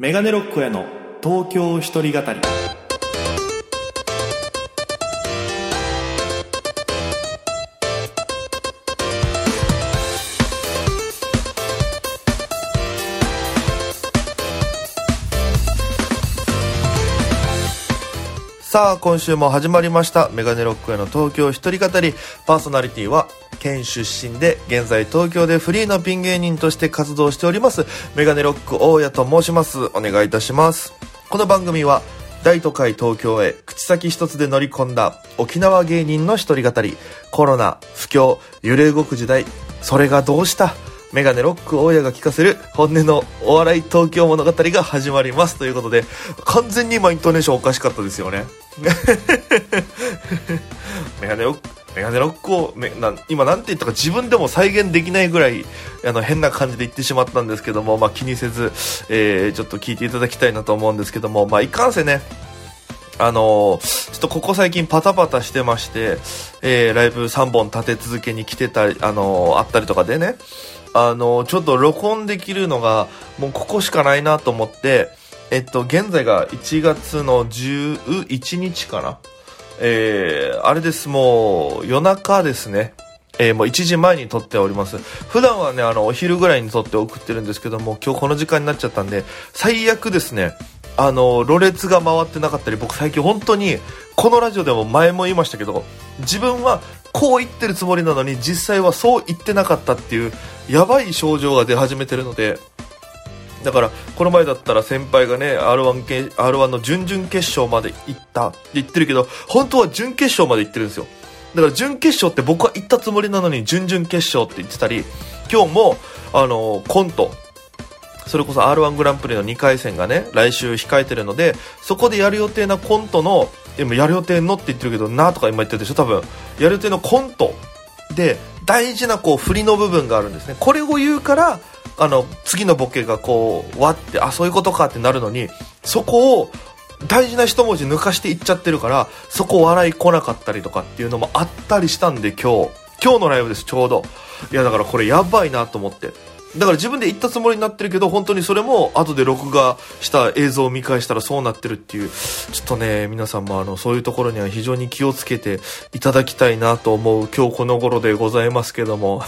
メガネロックへの東京一人語り。さあ今週も始まりました。メガネロックへの東京一人語り。パーソナリティは県出身で現在東京でフリーのピン芸人として活動しております。メガネロック大家と申します。お願いいたします。この番組は大都会東京へ口先一つで乗り込んだ沖縄芸人の一人語り。コロナ不況揺れ動く時代。それがどうした？メガネロック大家が聞かせる本音のお笑い東京物語が始まりますということで完全に今イントネーションおかしかったですよね。メガネロックメガネロックをめな今なんて言ったか自分でも再現できないぐらいあの変な感じで言ってしまったんですけども、まあ、気にせず、えー、ちょっと聞いていただきたいなと思うんですけども、まあ、いかんせね。あのー、ちょっとここ最近パタパタしてまして、えー、ライブ3本立て続けに来てたり、あのー、あったりとかでね、あのちょっと録音できるのがもうここしかないなと思って、えっと、現在が1月の11日かな？えー、あれです、もう夜中ですね。えー、もう1時前に撮っております。普段はね、あの、お昼ぐらいに撮って送ってるんですけども、今日この時間になっちゃったんで、最悪ですね、あの、ろれが回ってなかったり、僕最近本当に、このラジオでも前も言いましたけど、自分はこう言ってるつもりなのに、実際はそう言ってなかったっていう、やばい症状が出始めてるので、だから、この前だったら先輩がね、R1, R1 の準々決勝まで行ったって言ってるけど、本当は準決勝まで行ってるんですよ。だから準決勝って僕は行ったつもりなのに準々決勝って言ってたり、今日も、あの、コント、それこそ R1 グランプリの2回戦がね、来週控えてるので、そこでやる予定なコントの、今やる予定のって言ってるけど、なとか今言ってるでしょ、多分。やる予定のコントで、大事なこう振りの部分があるんですね。これを言うから、あの、次のボケがこう、わって、あ、そういうことかってなるのに、そこを大事な一文字抜かしていっちゃってるから、そこ笑い来なかったりとかっていうのもあったりしたんで今日、今日のライブです、ちょうど。いや、だからこれやばいなと思って。だから自分で言ったつもりになってるけど、本当にそれも後で録画した映像を見返したらそうなってるっていう、ちょっとね、皆さんもあの、そういうところには非常に気をつけていただきたいなと思う今日この頃でございますけども。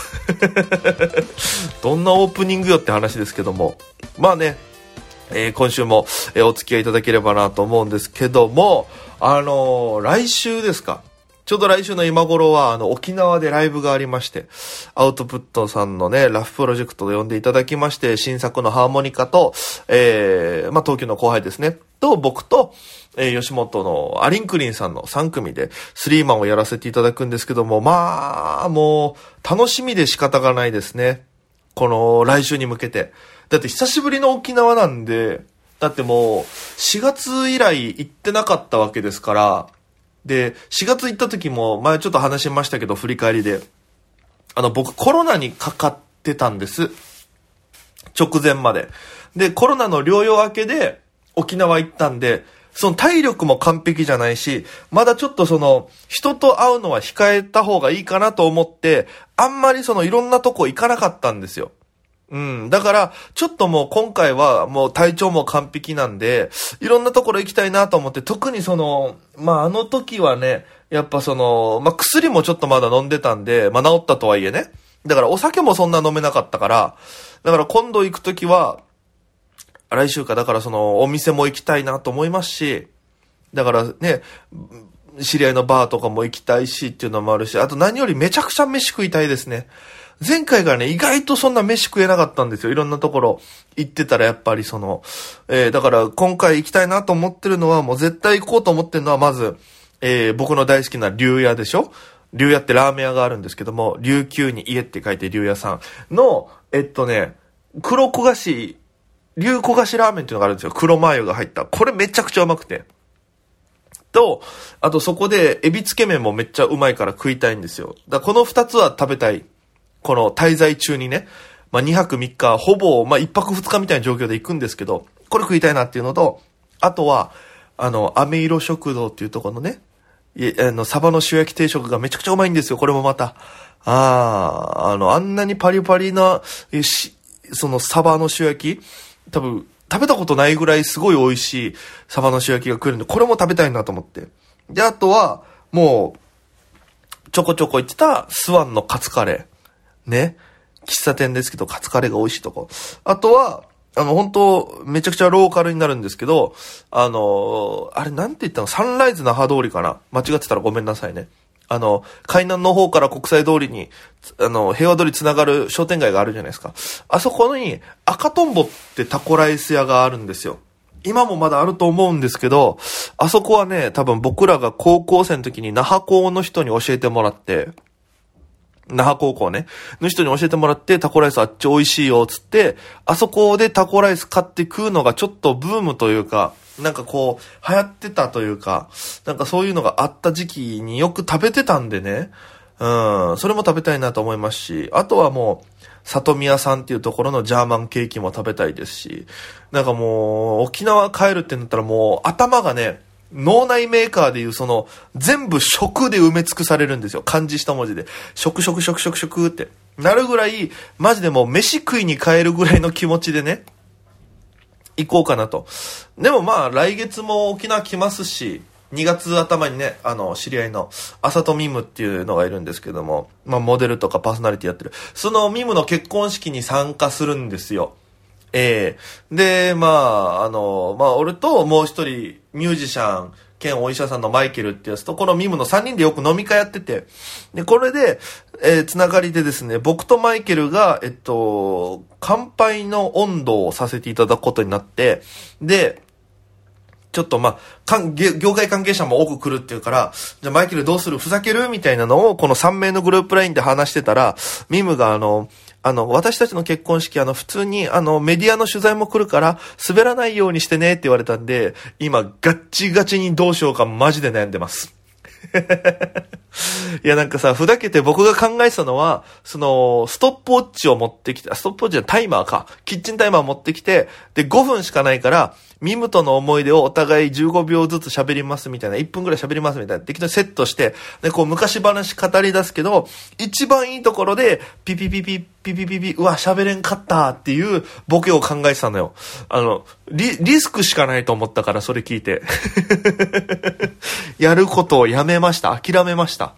どんなオープニングよって話ですけども。まあね、えー、今週も、え、お付き合いいただければなと思うんですけども、あのー、来週ですか。ちょうど来週の今頃は、あの、沖縄でライブがありまして、アウトプットさんのね、ラフプロジェクトで呼んでいただきまして、新作のハーモニカと、えー、まあ、東京の後輩ですね、と、僕と、えー、吉本のアリンクリンさんの3組で、スリーマンをやらせていただくんですけども、まあ、もう、楽しみで仕方がないですね。この、来週に向けて。だって久しぶりの沖縄なんで、だってもう、4月以来行ってなかったわけですから、で、4月行った時も、前ちょっと話しましたけど、振り返りで。あの、僕コロナにかかってたんです。直前まで。で、コロナの療養明けで沖縄行ったんで、その体力も完璧じゃないし、まだちょっとその、人と会うのは控えた方がいいかなと思って、あんまりそのいろんなとこ行かなかったんですよ。うん。だから、ちょっともう今回はもう体調も完璧なんで、いろんなところ行きたいなと思って、特にその、まああの時はね、やっぱその、まあ薬もちょっとまだ飲んでたんで、まあ治ったとはいえね。だからお酒もそんな飲めなかったから、だから今度行く時は、来週か、だからそのお店も行きたいなと思いますし、だからね、知り合いのバーとかも行きたいしっていうのもあるし、あと何よりめちゃくちゃ飯食いたいですね。前回がね、意外とそんな飯食えなかったんですよ。いろんなところ行ってたらやっぱりその、えー、だから今回行きたいなと思ってるのはもう絶対行こうと思ってるのはまず、えー、僕の大好きな竜屋でしょ？竜屋ってラーメン屋があるんですけども、琉球に家って書いて竜屋さんの、えっとね、黒焦がし、竜焦がしラーメンっていうのがあるんですよ。黒マヨが入った。これめちゃくちゃうまくて。と、あとそこでエビつけ麺もめっちゃうまいから食いたいんですよ。だこの二つは食べたい。この滞在中にね、まあ、2泊3日、ほぼ、まあ、1泊2日みたいな状況で行くんですけど、これ食いたいなっていうのと、あとは、あの、飴色食堂っていうところのね、いあの、サバの塩焼き定食がめちゃくちゃうまいんですよ、これもまた。ああ、あの、あんなにパリパリな、えし、そのサバの塩焼き多分、食べたことないぐらいすごい美味しいサバの塩焼きが食えるんで、これも食べたいなと思って。で、あとは、もう、ちょこちょこ行ってたスワンのカツカレー。ね。喫茶店ですけど、カツカレーが美味しいとこ。あとは、あの、本当めちゃくちゃローカルになるんですけど、あの、あれなんて言ったの？サンライズ那覇通りかな？間違ってたらごめんなさいね。あの、海南の方から国際通りに、あの、平和通りつながる商店街があるじゃないですか。あそこに赤とんぼってタコライス屋があるんですよ。今もまだあると思うんですけど、あそこはね、多分僕らが高校生の時に那覇校の人に教えてもらって、那覇高校ね、の人に教えてもらって、タコライスあっち美味しいよ、つって、あそこでタコライス買って食うのがちょっとブームというか、なんかこう、流行ってたというか、なんかそういうのがあった時期によく食べてたんでね、うん、それも食べたいなと思いますし、あとはもう、里宮さんっていうところのジャーマンケーキも食べたいですし、なんかもう、沖縄帰るってなったらもう、頭がね、脳内メーカーでいうその、全部食で埋め尽くされるんですよ。漢字一文字で。食食食食食って。なるぐらい、マジでもう飯食いに帰るぐらいの気持ちでね、行こうかなと。でもまあ、来月も沖縄来ますし、2月頭にね、あの、知り合いの、あさとミムっていうのがいるんですけども、まあ、モデルとかパーソナリティやってる。そのミムの結婚式に参加するんですよ。ええ。で、まあ、あの、まあ、俺ともう一人、ミュージシャン、兼お医者さんのマイケルってやつと、このミムの3人でよく飲み会やってて、で、これで、えーつながりでですね、僕とマイケルが、えっと、乾杯の温度をさせていただくことになって、で、ちょっとまあ、かん業業界関係者も多く来るっていうから、じゃあマイケルどうする？ふざける？みたいなのを、この3名のグループラインで話してたら、ミムがあの、あの、私たちの結婚式、あの、普通に、あの、メディアの取材も来るから、滑らないようにしてねって言われたんで、今、ガッチガチにどうしようか、マジで悩んでます。いや、なんかさ、ふざけて僕が考えたのは、その、ストップウォッチを持ってきて、ストップウォッチじゃないタイマーか。キッチンタイマー持ってきて、で、5分しかないから、ミムとの思い出をお互い15秒ずつ喋りますみたいな、1分くらい喋りますみたいな、適当にセットして、で、こう昔話語り出すけど、一番いいところで、ピピピピ、ピピピピ、うわ、喋れんかったっていうボケを考えてたのよ。あの、リ、リスクしかないと思ったから、それ聞いて。やることをやめました。諦めました。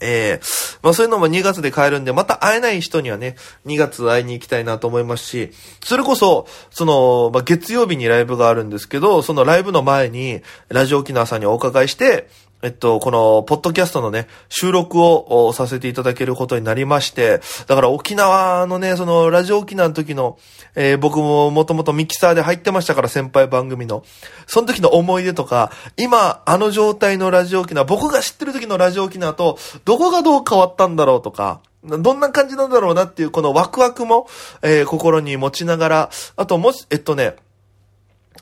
ええまあそういうのも2月で買えるんで、また会えない人にはね、2月会いに行きたいなと思いますし、それこそ、その、まあ月曜日にライブがあるんですけど、そのライブの前に、ラジオ沖縄さんにお伺いして、えっと、この、ポッドキャストのね、収録をさせていただけることになりまして、だから沖縄のね、その、ラジオ沖縄の時の、えー僕ももともとミキサーで入ってましたから、先輩番組の。その時の思い出とか、今、あの状態のラジオ沖縄、僕が知ってる時のラジオ沖縄と、どこがどう変わったんだろうとか、どんな感じなんだろうなっていう、このワクワクも、えー心に持ちながら、あともし、えっとね、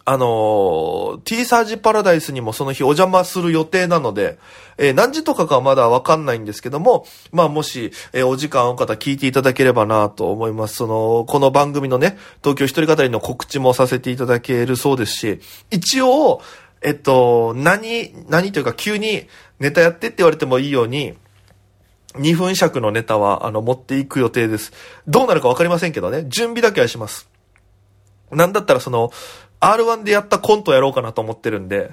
あのー、T サージパラダイスにもその日お邪魔する予定なので、えー何時とかかまだわかんないんですけども、まあもし、えーお時間ある方聞いていただければなと思います。その、この番組のね、東京一人語りの告知もさせていただけるそうですし、一応、えっと、何、何というか急にネタやってって言われてもいいように、2分尺のネタは、あの、持っていく予定です。どうなるかわかりませんけどね、準備だけはします。なんだったらその、R1 でやったコントやろうかなと思ってるんで。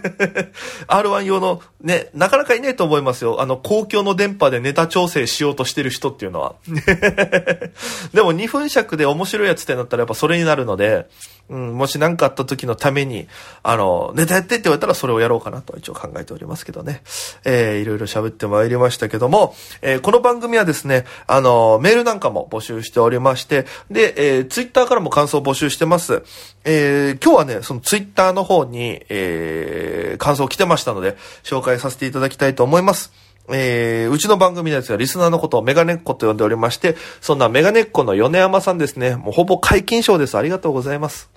R1 用の、ね、なかなかいないと思いますよ。あの、公共の電波でネタ調整しようとしてる人っていうのは。でも2分尺で面白いやつってなったらやっぱそれになるので、うん、もし何かあった時のために、あの、ネタやってって言われたらそれをやろうかなと一応考えておりますけどね。えー、いろいろ喋ってまいりましたけども、えーこの番組はですね、あの、メールなんかも募集しておりまして、で、えー、ツイッターからも感想募集してます。えー、今日はね、そのツイッターの方に、えー、感想来てましたので、紹介させていただきたいと思います。えー、うちの番組のやつがリスナーのことをメガネっ子と呼んでおりまして、そんなメガネっ子の米山さんですね、もうほぼ解禁賞です。ありがとうございます。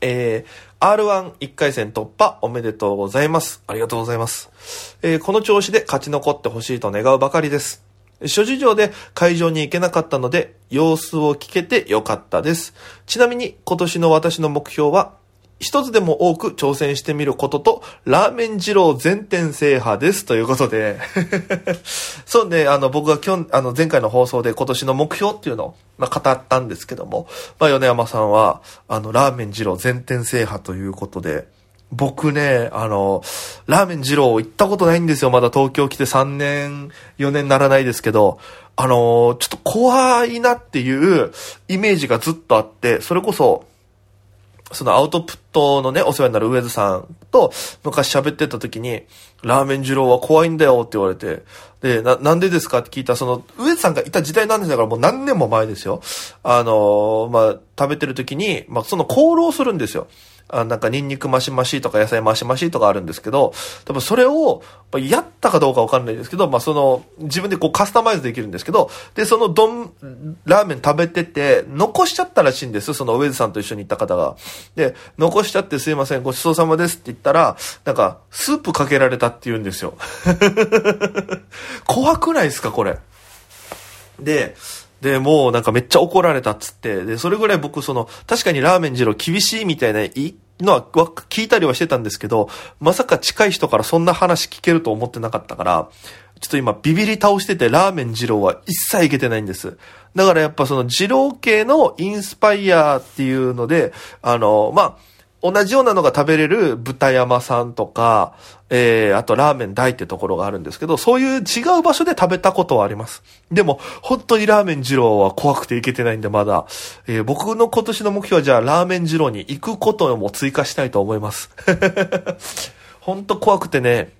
えー、R11 回戦突破おめでとうございます。ありがとうございます。えーこの調子で勝ち残ってほしいと願うばかりです。諸事情で会場に行けなかったので、様子を聞けてよかったです。ちなみに今年の私の目標は、一つでも多く挑戦してみることと、ラーメン二郎全店制覇です。ということで。そうね、あの、僕が今日、あの、前回の放送で今年の目標っていうのを、まあ、語ったんですけども、まあ、米山さんは、あの、ラーメン二郎全店制覇ということで、僕ね、あの、ラーメン二郎行ったことないんですよ。まだ東京来て3年、4年ならないですけど、あの、ちょっと怖いなっていうイメージがずっとあって、それこそ、そのアウトプットのね、お世話になる上津さんと昔喋ってた時に、ラーメン二郎は怖いんだよって言われて、で、な、なんでですかって聞いた、その、上津さんがいた時代なんですだからもう何年も前ですよ。あのまあ、食べてる時に、まあ、その功労するんですよ。あなんかニンニクマシマシとか野菜マシマシとかあるんですけど、多分それを、やったかどうかわかんないですけど、まあその、自分でこうカスタマイズできるんですけど、で、その丼、ラーメン食べてて、残しちゃったらしいんです。そのウェズさんと一緒に行った方が。で、残しちゃってすいません、ごちそうさまですって言ったら、なんか、スープかけられたって言うんですよ。怖くないですか、これ。で、で、もうなんかめっちゃ怒られたっつって、で、それぐらい僕その、確かにラーメン二郎厳しいみたいな、いのは聞いたりはしてたんですけど、まさか近い人からそんな話聞けると思ってなかったから、ちょっと今ビビり倒しててラーメン二郎は一切いけてないんです。だからやっぱその二郎系のインスパイアっていうので、あの、まあ、同じようなのが食べれる豚山さんとか、えー、あとラーメン大ってところがあるんですけど、そういう違う場所で食べたことはあります。でも、本当にラーメン二郎は怖くて行けてないんで、まだ。えー、僕の今年の目標はじゃあ、ラーメン二郎に行くことも追加したいと思います。本当怖くてね、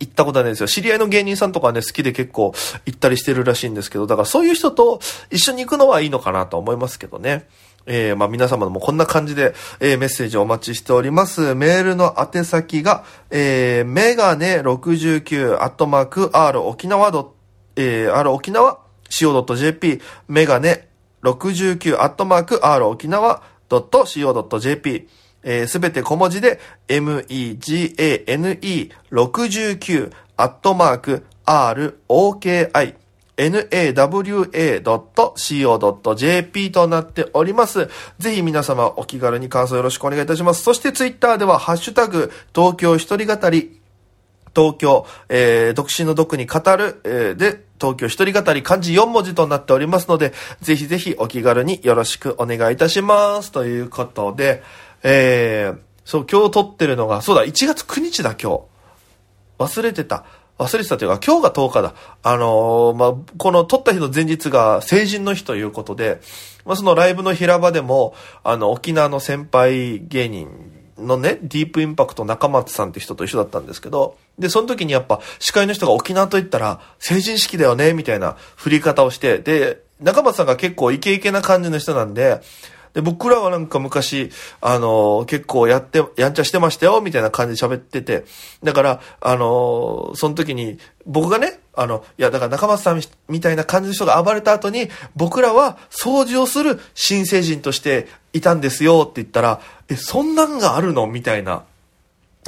行ったことはないですよ。知り合いの芸人さんとかね、好きで結構行ったりしてるらしいんですけど、だからそういう人と一緒に行くのはいいのかなと思いますけどね。えー、まあ皆様もこんな感じで、えー、メッセージをお待ちしております。メールの宛先が、えー、メガネ69アットマーク R 沖縄ドえー、R 沖縄 CO.jp メガネ69アットマーク R 沖縄 .co.jp えす、べて小文字で megane69 アットマーク ROKI nawa.co.jp となっております。ぜひ皆様お気軽に感想よろしくお願いいたします。そしてツイッターではハッシュタグ東京一人語り東京、えー、独身の毒に語る、えー、で、東京一人語り漢字4文字となっておりますので、ぜひぜひお気軽によろしくお願いいたします。ということで、えー、そう、今日撮ってるのが、そうだ、1月9日だ、今日。忘れてた。忘れてたというか、今日が10日だ。あのー、まあ、この撮った日の前日が成人の日ということで、まあ、そのライブの平場でも、あの、沖縄の先輩芸人のね、ディープインパクト中松さんって人と一緒だったんですけど、で、その時にやっぱ司会の人が沖縄と言ったら成人式だよね、みたいな振り方をして、で、中松さんが結構イケイケな感じの人なんで、で、僕らはなんか昔、あの、結構やって、やんちゃしてましたよ、みたいな感じで喋ってて。だから、あの、その時に、僕がね、あの、いや、だから中松さんみたいな感じの人が暴れた後に、僕らは掃除をする新成人としていたんですよって言ったら、え、そんなんがあるの？みたいな。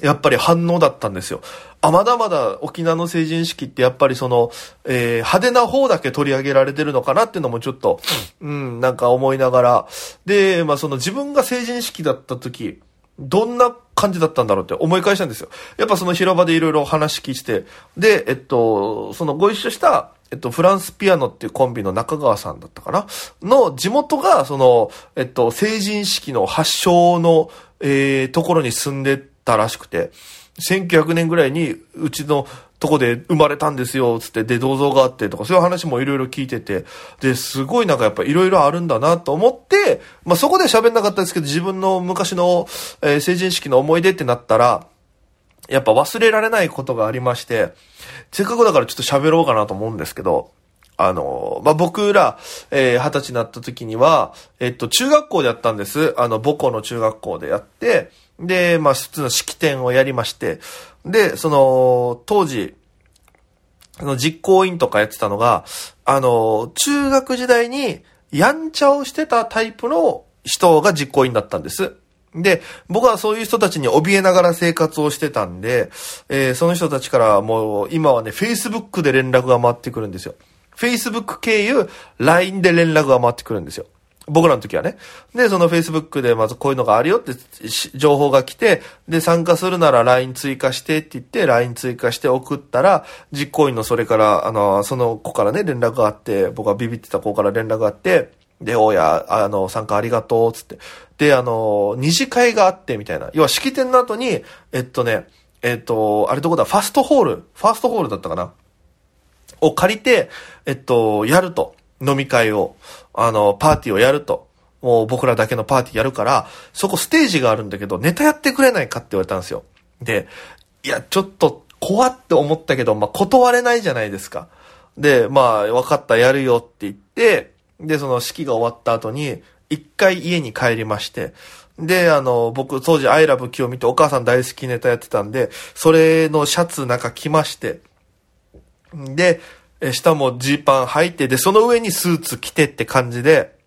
やっぱり反応だったんですよ。あ、まだまだ沖縄の成人式ってやっぱりその、えー、派手な方だけ取り上げられてるのかなっていうのもちょっと、うん、なんか思いながら。で、まあその自分が成人式だった時、どんな感じだったんだろうって思い返したんですよ。やっぱその広場でいろいろ話聞いて、で、えっと、そのご一緒した、えっと、フランスピアノっていうコンビの中川さんだったかな？の地元が、その、えっと、成人式の発祥の、えー、ところに住んでたらしくて、1900年ぐらいにうちのとこで生まれたんですよ、つって、で、銅像があってとか、そういう話もいろいろ聞いてて、で、すごいなんかやっぱいろいろあるんだなと思って、まあそこで喋んなかったですけど、自分の昔の、えー、成人式の思い出ってなったら、やっぱ忘れられないことがありまして、せっかくだからちょっと喋ろうかなと思うんですけど、あの、まあ、僕ら、えー、二十歳になった時には、えっと、中学校でやったんです。あの、母校の中学校でやって、で、まあ、普通の式典をやりまして、で、その、当時、あの、実行委員とかやってたのが、あの、中学時代に、やんちゃをしてたタイプの人が実行委員だったんです。で、僕はそういう人たちに怯えながら生活をしてたんで、えー、その人たちからもう、今はね、Facebook で連絡が回ってくるんですよ。Facebook 経由、LINE で連絡が回ってくるんですよ。僕らの時はね。で、その Facebook でまずこういうのがあるよって情報が来て、で、参加するなら LINE 追加してって言って、LINE 追加して送ったら、実行委員のそれから、あの、その子からね、連絡があって、僕はビビってた子から連絡があって、で、おや、あの、参加ありがとう、つって。で、あの、二次会があって、みたいな。要は式典の後に、えっとね、えっと、あれどこだ、ファストホール、ファーストホールだったかな？を借りて、えっと、やると。飲み会を、あの、パーティーをやると。もう僕らだけのパーティーやるから、そこステージがあるんだけど、ネタやってくれないかって言われたんですよ。で、いや、ちょっと怖って思ったけど、まあ、断れないじゃないですか。で、まあ、分かった、やるよって言って、で、その式が終わった後に、一回家に帰りまして、で、あの、僕当時アイラブキを見てお母さん大好きネタやってたんで、それのシャツなんか着まして、で、え下もジーパン履いて、で、その上にスーツ着てって感じで、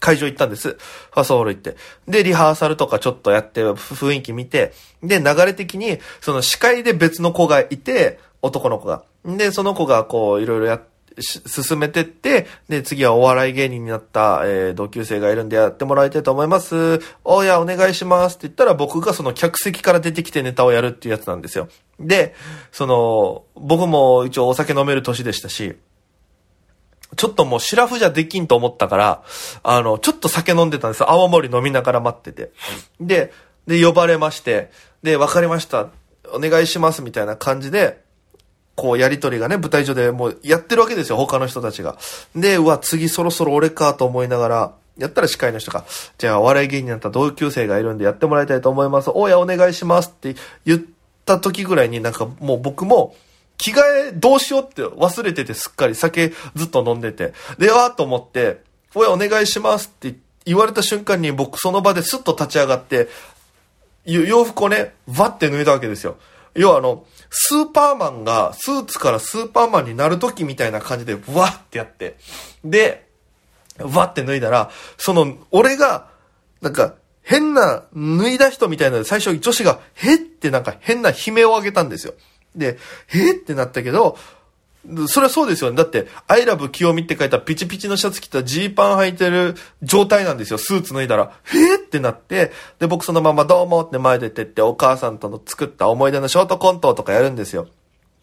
会場行ったんです。ファソール行って。で、リハーサルとかちょっとやって、雰囲気見て、で、流れ的に、その司会で別の子がいて、男の子が。で、その子がこう、いろいろやっ進めてって、で、次はお笑い芸人になった、えー、同級生がいるんでやってもらいたいと思います。おや、お願いしますって言ったら僕がその客席から出てきてネタをやるっていうやつなんですよ。で、その、僕も一応お酒飲める年でしたし、ちょっともうシラフじゃできんと思ったから、あの、ちょっと酒飲んでたんですよ。泡盛飲みながら待ってて。で、で、呼ばれまして、で、わかりました。お願いしますみたいな感じで、こうやりとりがね、舞台上でもうやってるわけですよ、他の人たちが。で、うわ、次そろそろ俺かと思いながら、やったら司会の人が、じゃあお笑い芸人になった同級生がいるんでやってもらいたいと思います。おや、お願いしますって言った時ぐらいになんかもう僕も、着替えどうしようって忘れててすっかり酒ずっと飲んでて。で、わーと思って、おや、お願いしますって言われた瞬間に僕その場ですっと立ち上がって、洋服をね、わって脱いだわけですよ。要はあの、スーパーマンがスーツからスーパーマンになる時みたいな感じで、わってやって。で、わって脱いだら、その、俺が、なんか、変な、脱いだ人みたいなので、最初女子が、へってなんか変な悲鳴を上げたんですよ。で、へってなったけど、それはそうですよね。だって、I love 清美って書いたピチピチのシャツ着たジーパン履いてる状態なんですよ。スーツ脱いだら、へーってなって、で、僕そのままどうもって前出てって、お母さんとの作った思い出のショートコントとかやるんですよ。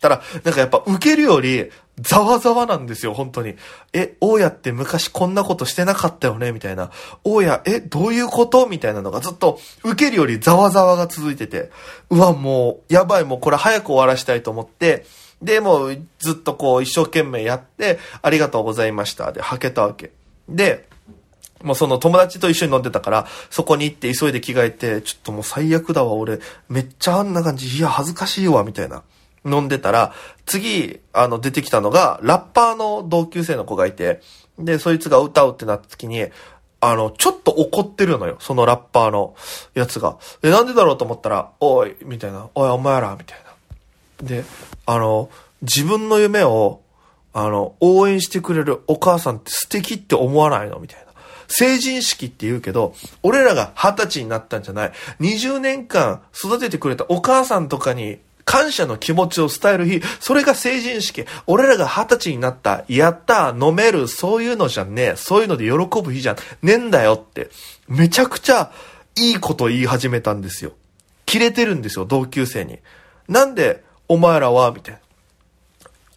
たら、なんかやっぱ受けるより、ざわざわなんですよ、本当に。え、大家って昔こんなことしてなかったよね？みたいな。大家、え、どういうこと？みたいなのがずっと、受けるよりざわざわが続いてて、うわ、もう、やばい、もうこれ早く終わらしたいと思って、で、もうずっとこう一生懸命やって、ありがとうございました。で、吐けたわけ。で、もうその友達と一緒に飲んでたから、そこに行って急いで着替えて、ちょっともう最悪だわ、俺。めっちゃあんな感じ、いや、恥ずかしいわ、みたいな。飲んでたら、次、あの、出てきたのが、ラッパーの同級生の子がいて、で、そいつが歌うってなった時に、あの、ちょっと怒ってるのよ、そのラッパーのやつが。で、なんでだろうと思ったら、おい、みたいな、おい、お前ら、みたいな。で、あの、自分の夢を、あの、応援してくれるお母さんって素敵って思わないのみたいな。成人式って言うけど、俺らが二十歳になったんじゃない。20年間育ててくれたお母さんとかに感謝の気持ちを伝える日、それが成人式。俺らが二十歳になった、やった、飲める、そういうのじゃねえ。そういうので喜ぶ日じゃねえんだよって。めちゃくちゃいいこと言い始めたんですよ。キレてるんですよ、同級生に。なんで、お前らは、みたいな。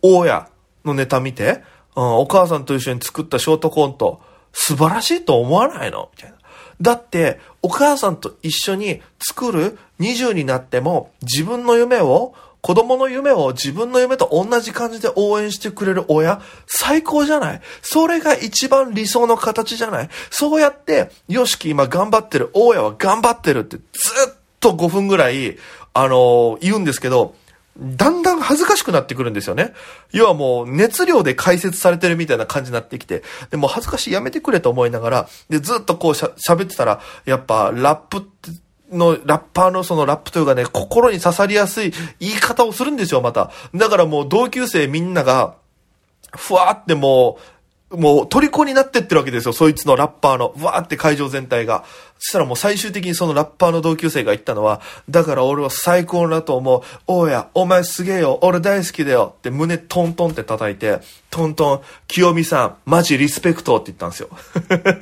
大家のネタ見て、うん、お母さんと一緒に作ったショートコント、素晴らしいと思わないの？みたいな。だって、お母さんと一緒に作る20になっても、自分の夢を、子供の夢を自分の夢と同じ感じで応援してくれる親、最高じゃない？それが一番理想の形じゃない？そうやって、よしき今頑張ってる、大家は頑張ってるってずっと5分ぐらい、あのー、言うんですけど、だんだん恥ずかしくなってくるんですよね。要はもう熱量で解説されてるみたいな感じになってきて、でも恥ずかしいやめてくれと思いながら、で、ずっとこう喋ってたら、やっぱラップの、ラッパーのそのラップというかね、心に刺さりやすい言い方をするんですよ、また。だからもう同級生みんなが、ふわーってもう、もう虜になってってるわけですよ、そいつのラッパーの。わーって会場全体が。そしたらもう最終的にそのラッパーの同級生が言ったのは、だから俺は最高だと思う。おや、お前すげえよ。俺大好きだよ。って胸トントンって叩いて、トントン、清美さん、マジリスペクトって言ったんですよ。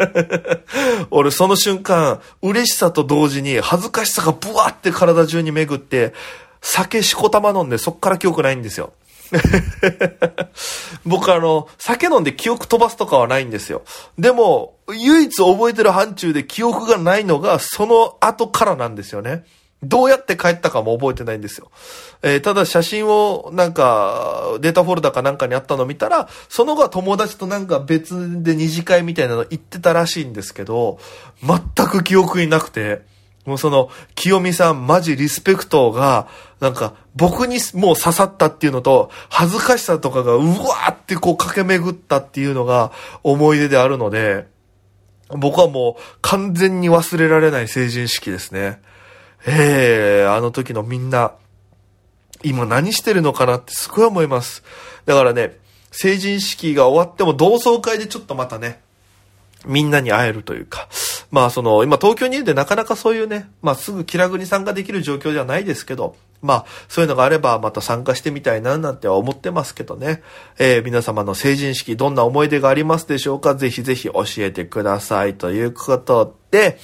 俺その瞬間、嬉しさと同時に恥ずかしさがブワーって体中に巡って、酒しこたま飲んでそっから記憶ないんですよ。僕あの、酒飲んで記憶飛ばすとかはないんですよ。でも、唯一覚えてる範疇で記憶がないのが、その後からなんですよね。どうやって帰ったかも覚えてないんですよ。えー、ただ写真をなんかデータフォルダかなんかにあったの見たら、その後は友達となんか別で二次会みたいなの行ってたらしいんですけど、全く記憶になくて、もうその、清美さんマジリスペクトが、なんか、僕にもう刺さったっていうのと、恥ずかしさとかがうわーってこう駆け巡ったっていうのが思い出であるので、僕はもう完全に忘れられない成人式ですね。ええー、あの時のみんな、今何してるのかなってすごい思います。だからね、成人式が終わっても同窓会でちょっとまたね、みんなに会えるというか、まあその、今東京にいるんでなかなかそういうね、まあすぐ気楽に参加できる状況じゃないですけど、まあそういうのがあればまた参加してみたいななんては思ってますけどね。えー、皆様の成人式どんな思い出がありますでしょうかぜひぜひ教えてくださいということで、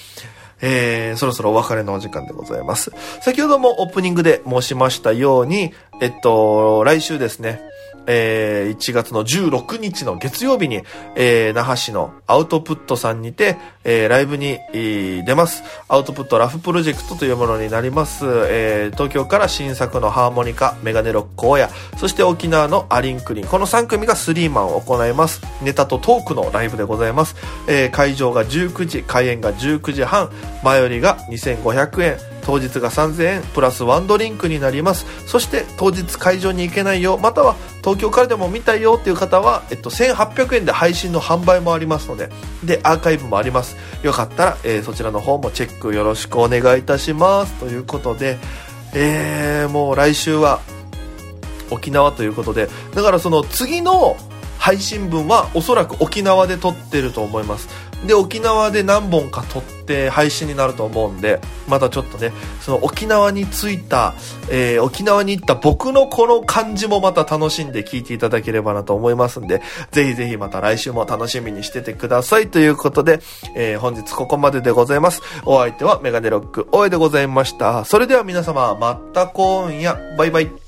えー、そろそろお別れのお時間でございます。先ほどもオープニングで申しましたように、えっと、来週ですね、えー、1月の16日の月曜日に、えー、那覇市のアウトプットさんにて、えー、ライブに、えー、出ます。アウトプットラフプロジェクトというものになります。えー、東京から新作のハーモニカ、メガネロックオヤ、そして沖縄のアリンクリン。この3組がスリーマンを行います。ネタとトークのライブでございます。えー、会場が19時、開演が19時半、前よりが2500円、当日が3000円プラスワンドリンクになります。そして当日会場に行けないよ。または東京からでも見たいよ。っていう方は、えっと、1800円で配信の販売もありますので。でアーカイブもあります。よかったら、えー、そちらの方もチェックよろしくお願いいたします。ということでえー、もう来週は沖縄ということで。だからその次の配信分はおそらく沖縄で撮ってると思います。で沖縄で何本か撮って配信になると思うんでまたちょっとねその沖縄に着いた、えー、沖縄に行った僕のこの感じもまた楽しんで聞いていただければなと思いますんでぜひぜひまた来週も楽しみにしててくださいということで、えー、本日ここまででございます。お相手はメガネロック大江でございました。それでは皆様また今夜。バイバイ。